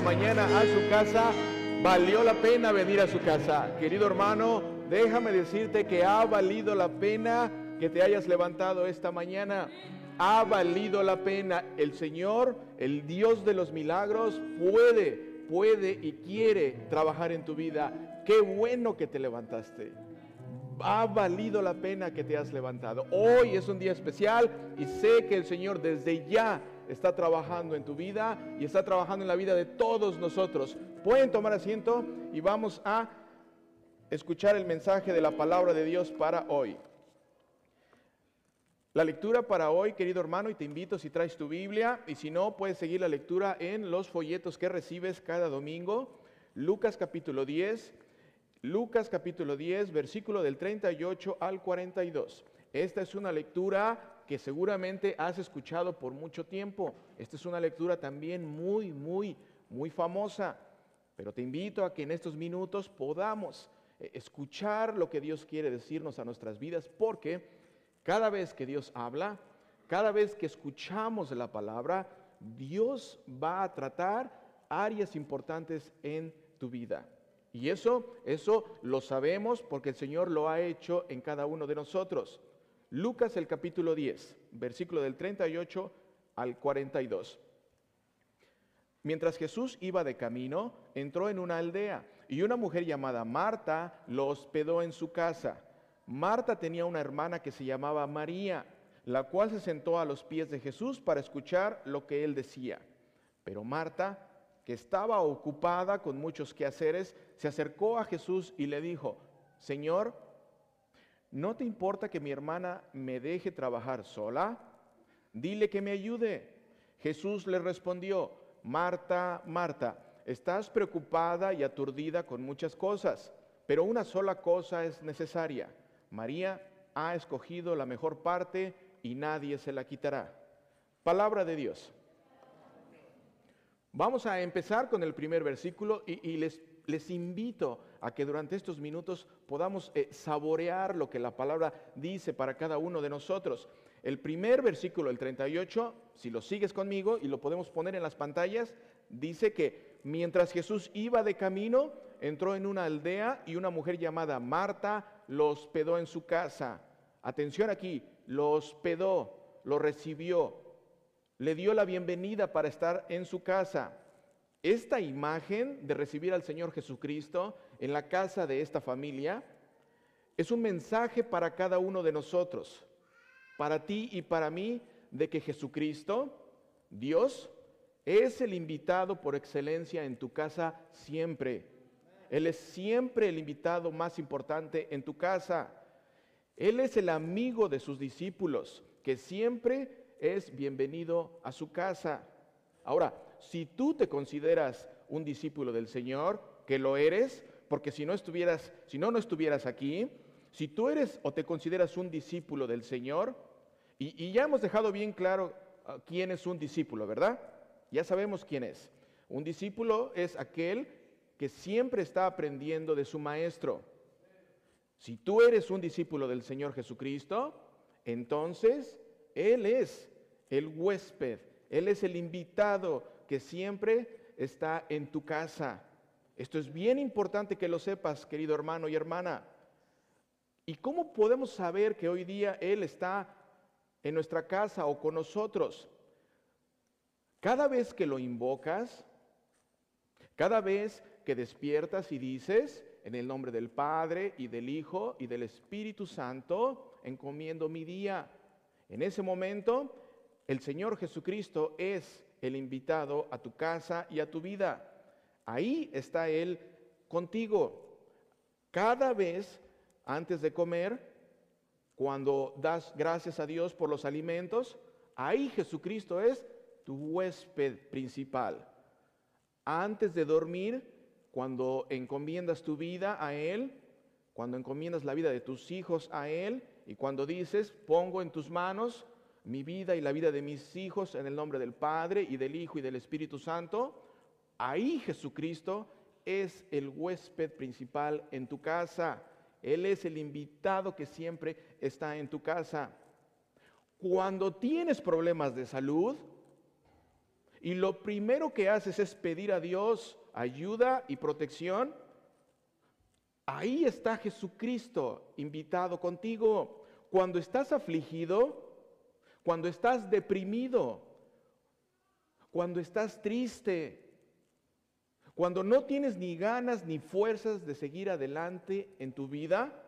mañana a su casa. Valió la pena venir a su casa. Querido hermano, déjame decirte que ha valido la pena que te hayas levantado esta mañana. Ha valido la pena. El Señor, el Dios de los milagros, puede, puede y quiere trabajar en tu vida. Qué bueno que te levantaste ha valido la pena que te has levantado. Hoy es un día especial y sé que el Señor desde ya está trabajando en tu vida y está trabajando en la vida de todos nosotros. Pueden tomar asiento y vamos a escuchar el mensaje de la palabra de Dios para hoy. La lectura para hoy, querido hermano, y te invito si traes tu Biblia y si no, puedes seguir la lectura en los folletos que recibes cada domingo. Lucas capítulo 10, Lucas capítulo 10, versículo del 38 al 42. Esta es una lectura que seguramente has escuchado por mucho tiempo. Esta es una lectura también muy, muy, muy famosa. Pero te invito a que en estos minutos podamos eh, escuchar lo que Dios quiere decirnos a nuestras vidas, porque cada vez que Dios habla, cada vez que escuchamos la palabra, Dios va a tratar áreas importantes en tu vida. Y eso, eso lo sabemos porque el Señor lo ha hecho en cada uno de nosotros. Lucas el capítulo 10, versículo del 38 al 42. Mientras Jesús iba de camino, entró en una aldea y una mujer llamada Marta lo hospedó en su casa. Marta tenía una hermana que se llamaba María, la cual se sentó a los pies de Jesús para escuchar lo que él decía. Pero Marta que estaba ocupada con muchos quehaceres, se acercó a Jesús y le dijo, Señor, ¿no te importa que mi hermana me deje trabajar sola? Dile que me ayude. Jesús le respondió, Marta, Marta, estás preocupada y aturdida con muchas cosas, pero una sola cosa es necesaria. María ha escogido la mejor parte y nadie se la quitará. Palabra de Dios. Vamos a empezar con el primer versículo y, les, les, invito a que durante estos minutos podamos eh, saborear lo que la palabra dice para cada uno de nosotros. El primer versículo, el 38, si lo sigues conmigo y lo podemos poner en las pantallas, dice que mientras Jesús iba de camino, entró en una aldea y una mujer llamada Marta lo hospedó en su casa. Atención aquí, lo hospedó, lo recibió, le dio la bienvenida para estar en su casa. Esta imagen de recibir al Señor Jesucristo en la casa de esta familia es un mensaje para cada uno de nosotros, para ti y para mí, de que Jesucristo, Dios, es el invitado por excelencia en tu casa siempre. Él es siempre el invitado más importante en tu casa. Él es el amigo de sus discípulos, que siempre es bienvenido a su casa. Ahora, si tú te consideras un discípulo del Señor, que lo eres, porque si no estuvieras, si no no estuvieras aquí, si tú eres o te consideras un discípulo del Señor, y, ya hemos dejado bien claro ah, quién es un discípulo, ¿verdad? Ya sabemos quién es. Un discípulo es aquel que siempre está aprendiendo de su maestro. Si tú eres un discípulo del Señor Jesucristo, entonces él es el huésped, Él es el invitado siempre está en tu casa. Esto es bien importante que lo sepas, querido hermano y hermana. ¿Y cómo podemos saber que hoy día Él está en nuestra casa o con nosotros? Cada vez que lo invocas, cada vez que despiertas y dices, en el nombre del Padre y del Hijo y del Espíritu Santo, encomiendo mi día. En ese momento, el Señor Jesucristo es el invitado a tu casa y a tu vida. Ahí está Él contigo. Cada vez antes de comer, cuando das gracias a Dios por los alimentos, ahí Jesucristo es tu huésped principal. Antes de dormir, cuando encomiendas tu vida a Él, cuando encomiendas la vida de tus hijos a Él, y cuando dices, pongo en tus manos mi vida y la vida de mis hijos en el nombre del Padre y del Hijo y del Espíritu Santo, ahí Jesucristo es el huésped principal en tu casa. Él es el invitado que siempre está en tu casa. Cuando tienes problemas de salud y lo primero que haces es pedir a Dios ayuda y protección, ahí está Jesucristo invitado contigo. Cuando estás afligido, cuando estás deprimido, cuando estás triste, cuando no tienes ni ganas ni fuerzas de seguir adelante en tu vida,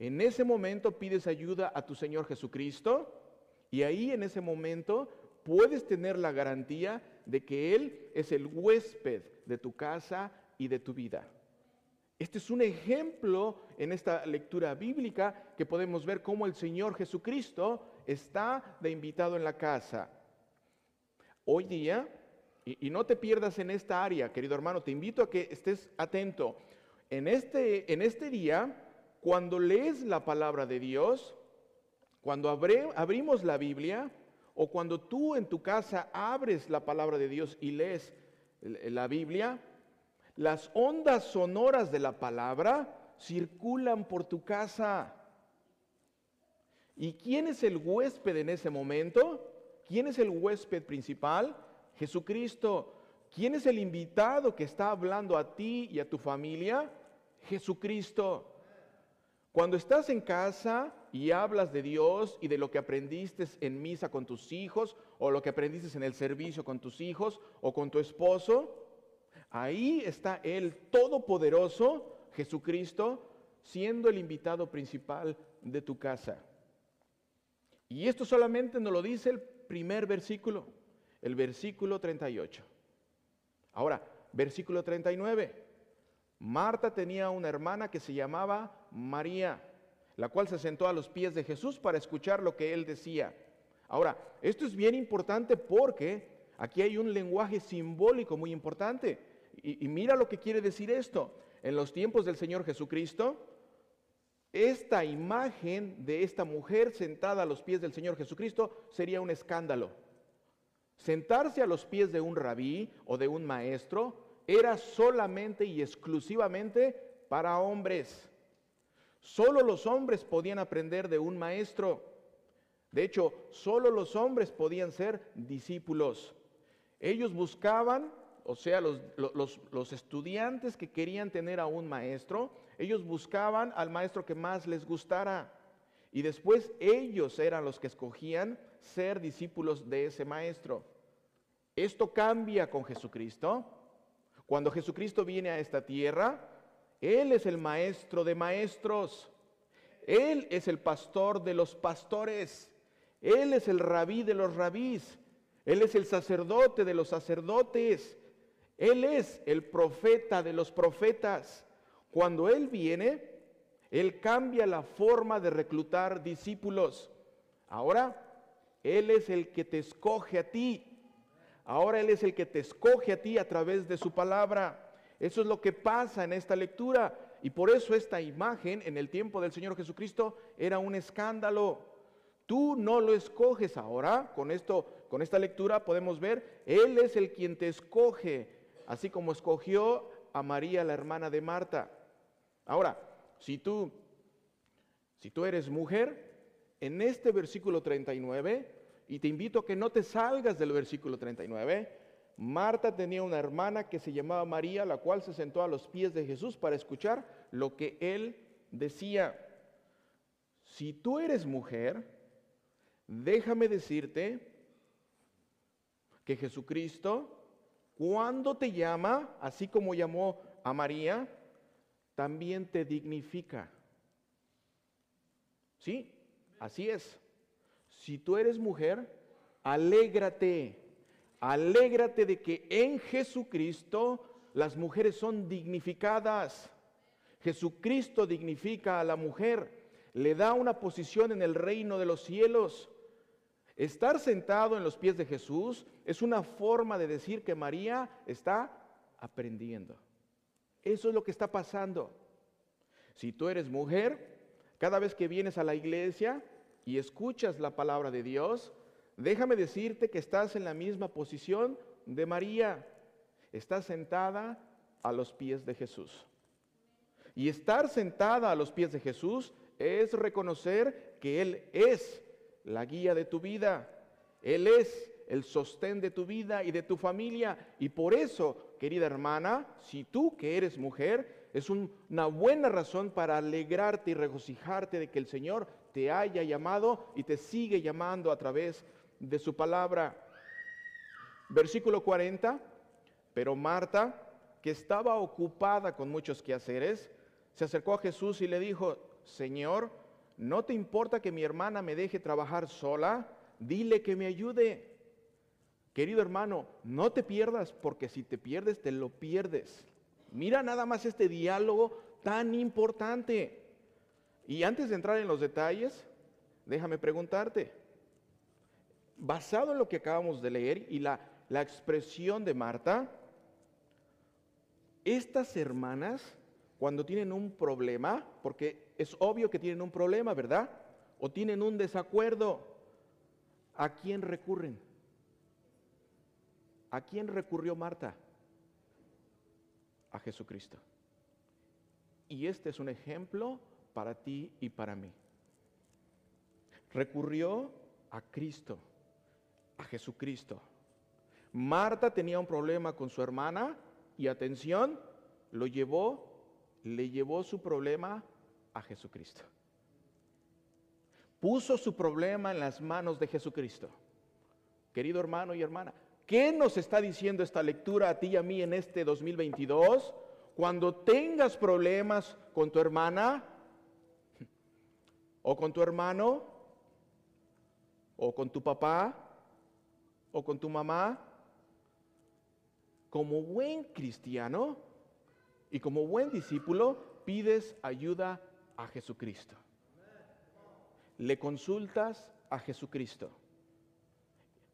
en ese momento pides ayuda a tu Señor Jesucristo y ahí en ese momento puedes tener la garantía de que Él es el huésped de tu casa y de tu vida. Este es un ejemplo en esta lectura bíblica que podemos ver cómo el Señor Jesucristo está de invitado en la casa. Hoy día, y, no te pierdas en esta área, querido hermano, te invito a que estés atento. En este, en este día, cuando lees la palabra de Dios, cuando abrimos la Biblia, o cuando tú en tu casa abres la palabra de Dios y lees la Biblia, las ondas sonoras de la palabra circulan por tu casa. ¿Y quién es el huésped en ese momento? ¿Quién es el huésped principal? Jesucristo. ¿Quién es el invitado que está hablando a ti y a tu familia? Jesucristo. Cuando estás en casa y hablas de Dios y de lo que aprendiste en misa con tus hijos, o lo que aprendiste en el servicio con tus hijos o con tu esposo, Ahí está el Todopoderoso, Jesucristo, siendo el invitado principal de tu casa. Y esto solamente nos lo dice el primer versículo, el versículo 38. Ahora, versículo 39. Marta tenía una hermana que se llamaba María, la cual se sentó a los pies de Jesús para escuchar lo que él decía. Ahora, esto es bien importante porque aquí hay un lenguaje simbólico muy importante. Y, mira lo que quiere decir esto. En los tiempos del Señor Jesucristo, esta imagen de esta mujer sentada a los pies del Señor Jesucristo sería un escándalo. Sentarse a los pies de un rabí o de un maestro era solamente y exclusivamente para hombres. Solo los hombres podían aprender de un maestro. De hecho, solo los hombres podían ser discípulos. Ellos buscaban o sea, los, estudiantes que querían tener a un maestro, ellos buscaban al maestro que más les gustara. Y después ellos eran los que escogían ser discípulos de ese maestro. Esto cambia con Jesucristo. Cuando Jesucristo viene a esta tierra, Él es el maestro de maestros. Él es el pastor de los pastores. Él es el rabí de los rabís. Él es el sacerdote de los sacerdotes. Él es el profeta de los profetas. Cuando Él viene, Él cambia la forma de reclutar discípulos. Ahora, Él es el que te escoge a ti. Ahora Él es el que te escoge a ti a través de su palabra. Eso es lo que pasa en esta lectura. Y por eso esta imagen en el tiempo del Señor Jesucristo era un escándalo. Tú no lo escoges ahora. Con esto, con esta lectura podemos ver, Él es el quien te escoge así como escogió a María, la hermana de Marta. Ahora, si tú, si tú eres mujer, en este versículo 39, y te invito a que no te salgas del versículo 39, Marta tenía una hermana que se llamaba María, la cual se sentó a los pies de Jesús para escuchar lo que él decía. Si tú eres mujer, déjame decirte que Jesucristo cuando te llama, así como llamó a María, también te dignifica. ¿Sí? Así es. Si tú eres mujer, alégrate. Alégrate de que en Jesucristo las mujeres son dignificadas. Jesucristo dignifica a la mujer, le da una posición en el reino de los cielos. Estar sentado en los pies de Jesús es una forma de decir que María está aprendiendo. Eso es lo que está pasando. Si tú eres mujer, cada vez que vienes a la iglesia y escuchas la palabra de Dios, déjame decirte que estás en la misma posición de María. Estás sentada a los pies de Jesús. Y estar sentada a los pies de Jesús es reconocer que Él es la guía de tu vida. Él es el sostén de tu vida y de tu familia. Y por eso, querida hermana, si tú que eres mujer, es una buena razón para alegrarte y regocijarte de que el Señor te haya llamado y te sigue llamando a través de su palabra. Versículo 40, pero Marta, que estaba ocupada con muchos quehaceres, se acercó a Jesús y le dijo, Señor, ¿no te importa que mi hermana me deje trabajar sola? Dile que me ayude. Querido hermano, no te pierdas, porque si te pierdes, te lo pierdes. Mira nada más este diálogo tan importante. Y antes de entrar en los detalles, déjame preguntarte, basado en lo que acabamos de leer y la, la expresión de Marta, estas hermanas, cuando tienen un problema, porque es obvio que tienen un problema, ¿verdad? O tienen un desacuerdo, ¿a quién recurren? ¿A quién recurrió Marta? A Jesucristo. Y este es un ejemplo para ti y para mí. Recurrió a Cristo, a Jesucristo. Marta tenía un problema con su hermana y atención, lo llevó, le llevó su problema a Jesucristo. Puso su problema en las manos de Jesucristo. Querido hermano y hermana, ¿qué nos está diciendo esta lectura a ti y a mí en este 2022? Cuando tengas problemas con tu hermana o con tu hermano o con tu papá o con tu mamá, como buen cristiano y como buen discípulo, pides ayuda a Jesucristo. Le consultas a Jesucristo.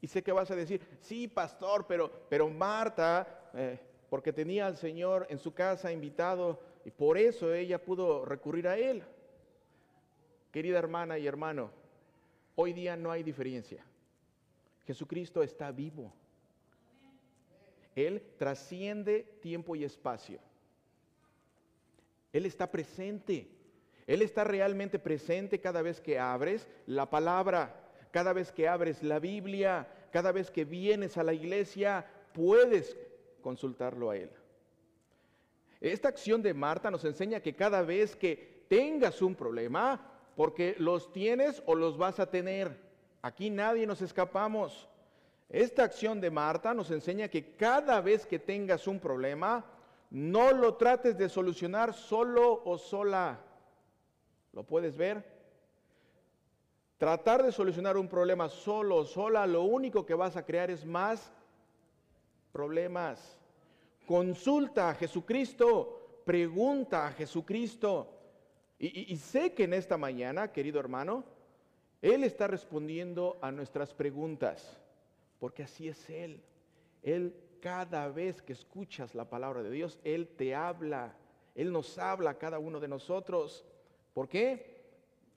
Y sé que vas a decir, sí, pastor, pero, pero Marta, eh, porque tenía al Señor en su casa invitado, y por eso ella pudo recurrir a Él. Querida hermana y hermano, hoy día no hay diferencia. Jesucristo está vivo. Él trasciende tiempo y espacio. Él está presente. Él está realmente presente cada vez que abres la palabra, cada vez que abres la Biblia, cada vez que vienes a la iglesia, puedes consultarlo a Él. Esta acción de Marta nos enseña que cada vez que tengas un problema, porque los tienes o los vas a tener, aquí nadie nos escapamos. Esta acción de Marta nos enseña que cada vez que tengas un problema, no lo trates de solucionar solo o sola. ¿Lo puedes ver? Tratar de solucionar un problema solo sola, lo único que vas a crear es más problemas. Consulta a Jesucristo, pregunta a Jesucristo. Y, y, sé que en esta mañana, querido hermano, Él está respondiendo a nuestras preguntas porque así es Él. Él cada vez que escuchas la palabra de Dios, Él te habla, Él nos habla a cada uno de nosotros. ¿Por qué?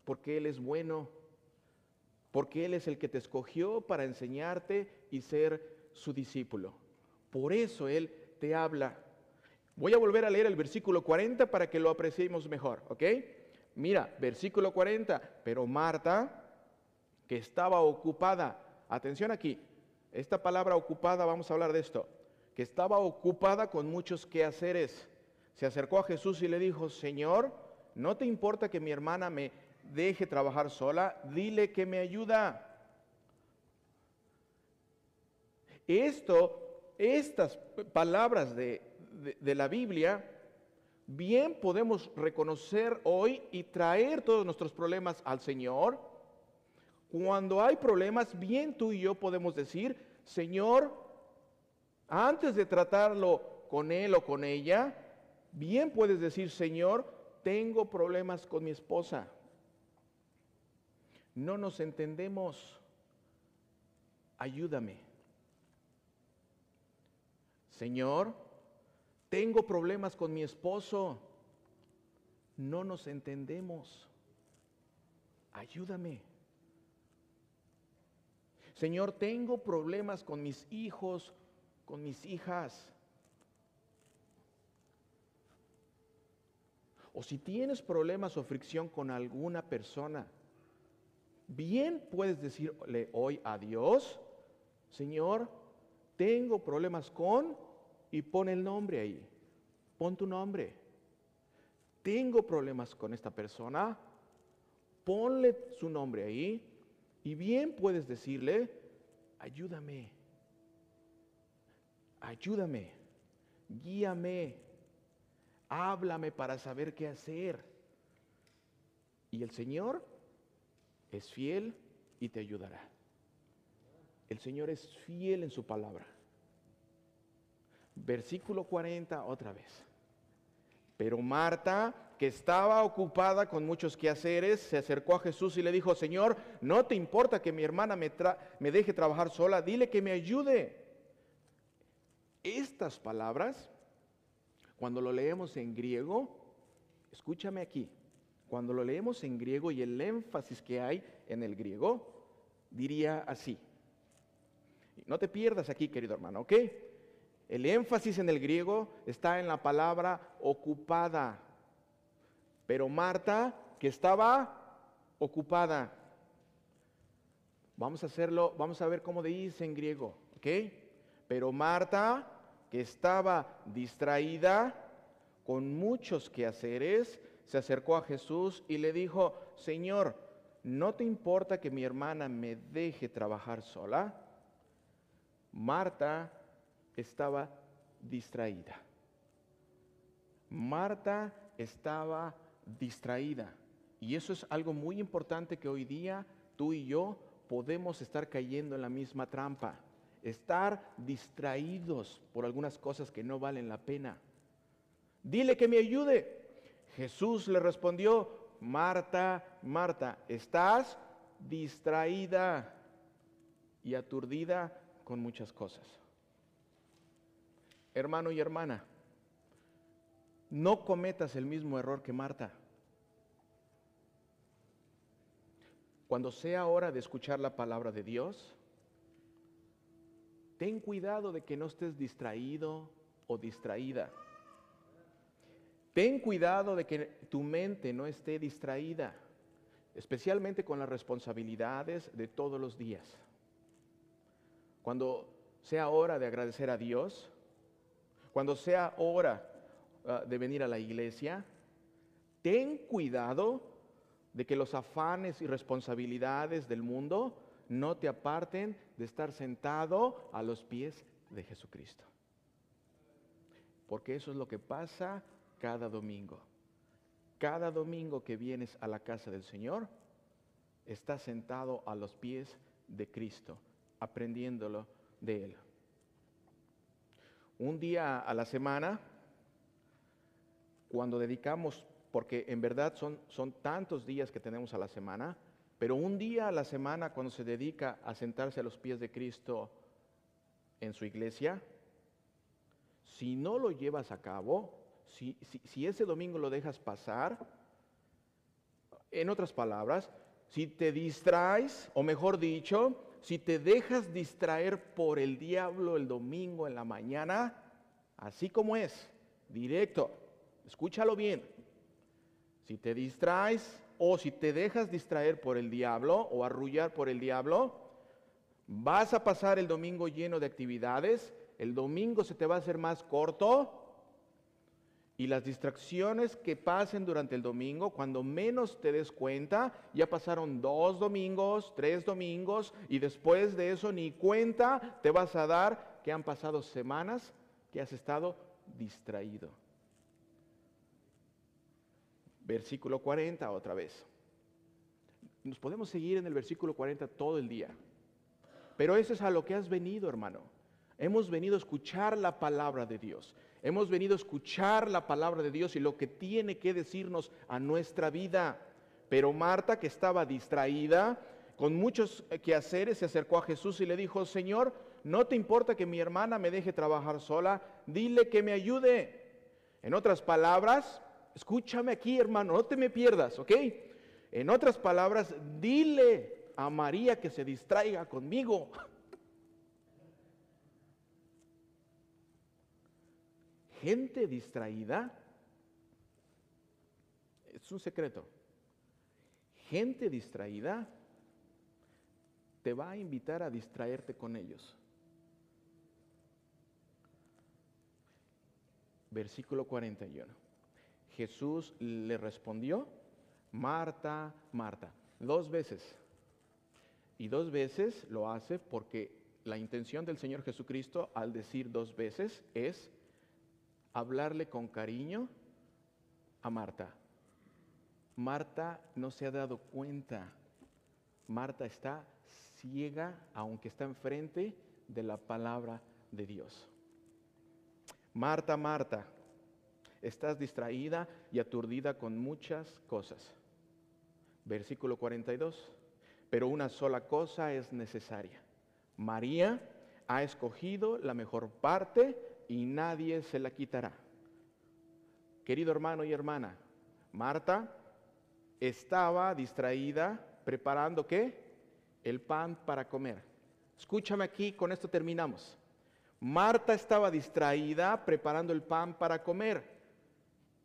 Porque Él es bueno, porque Él es el que te escogió para enseñarte y ser su discípulo. Por eso Él te habla. Voy a volver a leer el versículo 40 para que lo apreciemos mejor, ¿ok? Mira, versículo 40, pero Marta, que estaba ocupada, atención aquí, esta palabra ocupada, vamos a hablar de esto, que estaba ocupada con muchos quehaceres. Se acercó a Jesús y le dijo, Señor, ¿no te importa que mi hermana me deje trabajar sola? Dile que me ayuda. Esto, estas palabras de, de, la Biblia, bien podemos reconocer hoy y traer todos nuestros problemas al Señor cuando hay problemas, bien tú y yo podemos decir, Señor, antes de tratarlo con él o con ella, bien puedes decir, Señor, tengo problemas con mi esposa. No nos entendemos. Ayúdame. Señor, tengo problemas con mi esposo. No nos entendemos. Ayúdame. Señor, tengo problemas con mis hijos, con mis hijas. O si tienes problemas o fricción con alguna persona, bien puedes decirle hoy a Dios, Señor, tengo problemas con, y pon el nombre ahí, pon tu nombre. Tengo problemas con esta persona, ponle su nombre ahí, y bien puedes decirle, ayúdame, ayúdame, guíame, háblame para saber qué hacer. Y el Señor es fiel y te ayudará. El Señor es fiel en su palabra. Versículo 40 otra vez. Pero Marta, que estaba ocupada con muchos quehaceres, se acercó a Jesús y le dijo, Señor, ¿no te importa que mi hermana me, me deje trabajar sola? Dile que me ayude. Estas palabras, cuando lo leemos en griego, escúchame aquí, cuando lo leemos en griego y el énfasis que hay en el griego, diría así. No te pierdas aquí, querido hermano, ¿ok? El énfasis en el griego está en la palabra ocupada. Pero Marta, que estaba ocupada. Vamos a hacerlo, vamos a ver cómo dice en griego, ¿ok? Pero Marta, que estaba distraída con muchos quehaceres, se acercó a Jesús y le dijo, Señor, ¿no te importa que mi hermana me deje trabajar sola? Marta estaba distraída. Marta estaba distraída. Y eso es algo muy importante que hoy día tú y yo podemos estar cayendo en la misma trampa. Estar distraídos por algunas cosas que no valen la pena. Dile que me ayude. Jesús le respondió, Marta, Marta, estás distraída y aturdida con muchas cosas. Hermano y hermana, no cometas el mismo error que Marta. Cuando sea hora de escuchar la palabra de Dios, ten cuidado de que no estés distraído o distraída. Ten cuidado de que tu mente no esté distraída, especialmente con las responsabilidades de todos los días. Cuando sea hora de agradecer a Dios, cuando sea hora ah, de venir a la iglesia, ten cuidado de que los afanes y responsabilidades del mundo no te aparten de estar sentado a los pies de Jesucristo. Porque eso es lo que pasa cada domingo. Cada domingo que vienes a la casa del Señor, estás sentado a los pies de Cristo, aprendiéndolo de Él. Un día a la semana, cuando dedicamos, porque en verdad son, son tantos días que tenemos a la semana, pero un día a la semana cuando se dedica a sentarse a los pies de Cristo en su iglesia, si no lo llevas a cabo, si, ese domingo lo dejas pasar, en otras palabras, si te distraes, o mejor dicho, si te dejas distraer por el diablo el domingo en la mañana, así como es, directo, escúchalo bien. Si te distraes o si te dejas distraer por el diablo o arrullar por el diablo, vas a pasar el domingo lleno de actividades, el domingo se te va a hacer más corto y las distracciones que pasen durante el domingo, cuando menos te des cuenta, ya pasaron dos domingos, tres domingos, y después de eso ni cuenta te vas a dar que han pasado semanas que has estado distraído. Versículo 40 otra vez. Nos podemos seguir en el versículo 40 todo el día. Pero eso es a lo que has venido, hermano. Hemos venido a escuchar la palabra de Dios. Hemos venido a escuchar la palabra de Dios y lo que tiene que decirnos a nuestra vida. Pero Marta, que estaba distraída, con muchos quehaceres, se acercó a Jesús y le dijo, Señor, ¿no te importa que mi hermana me deje trabajar sola? Dile que me ayude. En otras palabras, escúchame aquí, hermano, no te me pierdas, ¿ok? En otras palabras, dile a María que se distraiga conmigo. gente distraída, es un secreto, gente distraída te va a invitar a distraerte con ellos. Versículo 41. Jesús le respondió, Marta, Marta, dos veces. Y dos veces lo hace porque la intención del Señor Jesucristo al decir dos veces es hablarle con cariño a Marta. Marta no se ha dado cuenta. Marta está ciega, aunque está enfrente de la palabra de Dios. Marta, Marta, estás distraída y aturdida con muchas cosas. Versículo 42. Pero una sola cosa es necesaria. María ha escogido la mejor parte y nadie se la quitará. Querido hermano y hermana, Marta estaba distraída preparando qué? El pan para comer. Escúchame aquí, con esto terminamos. Marta estaba distraída preparando el pan para comer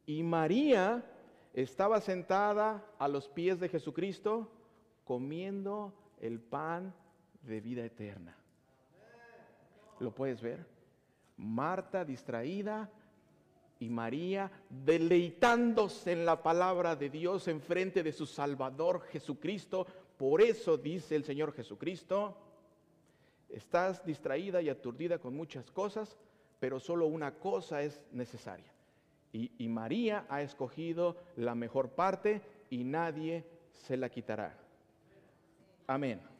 y María estaba sentada a los pies de Jesucristo comiendo el pan de vida eterna. ¿Lo puedes ver? Marta distraída y María deleitándose en la palabra de Dios en frente de su Salvador Jesucristo. Por eso dice el Señor Jesucristo, estás distraída y aturdida con muchas cosas, pero solo una cosa es necesaria. Y, y María ha escogido la mejor parte y nadie se la quitará. Amén.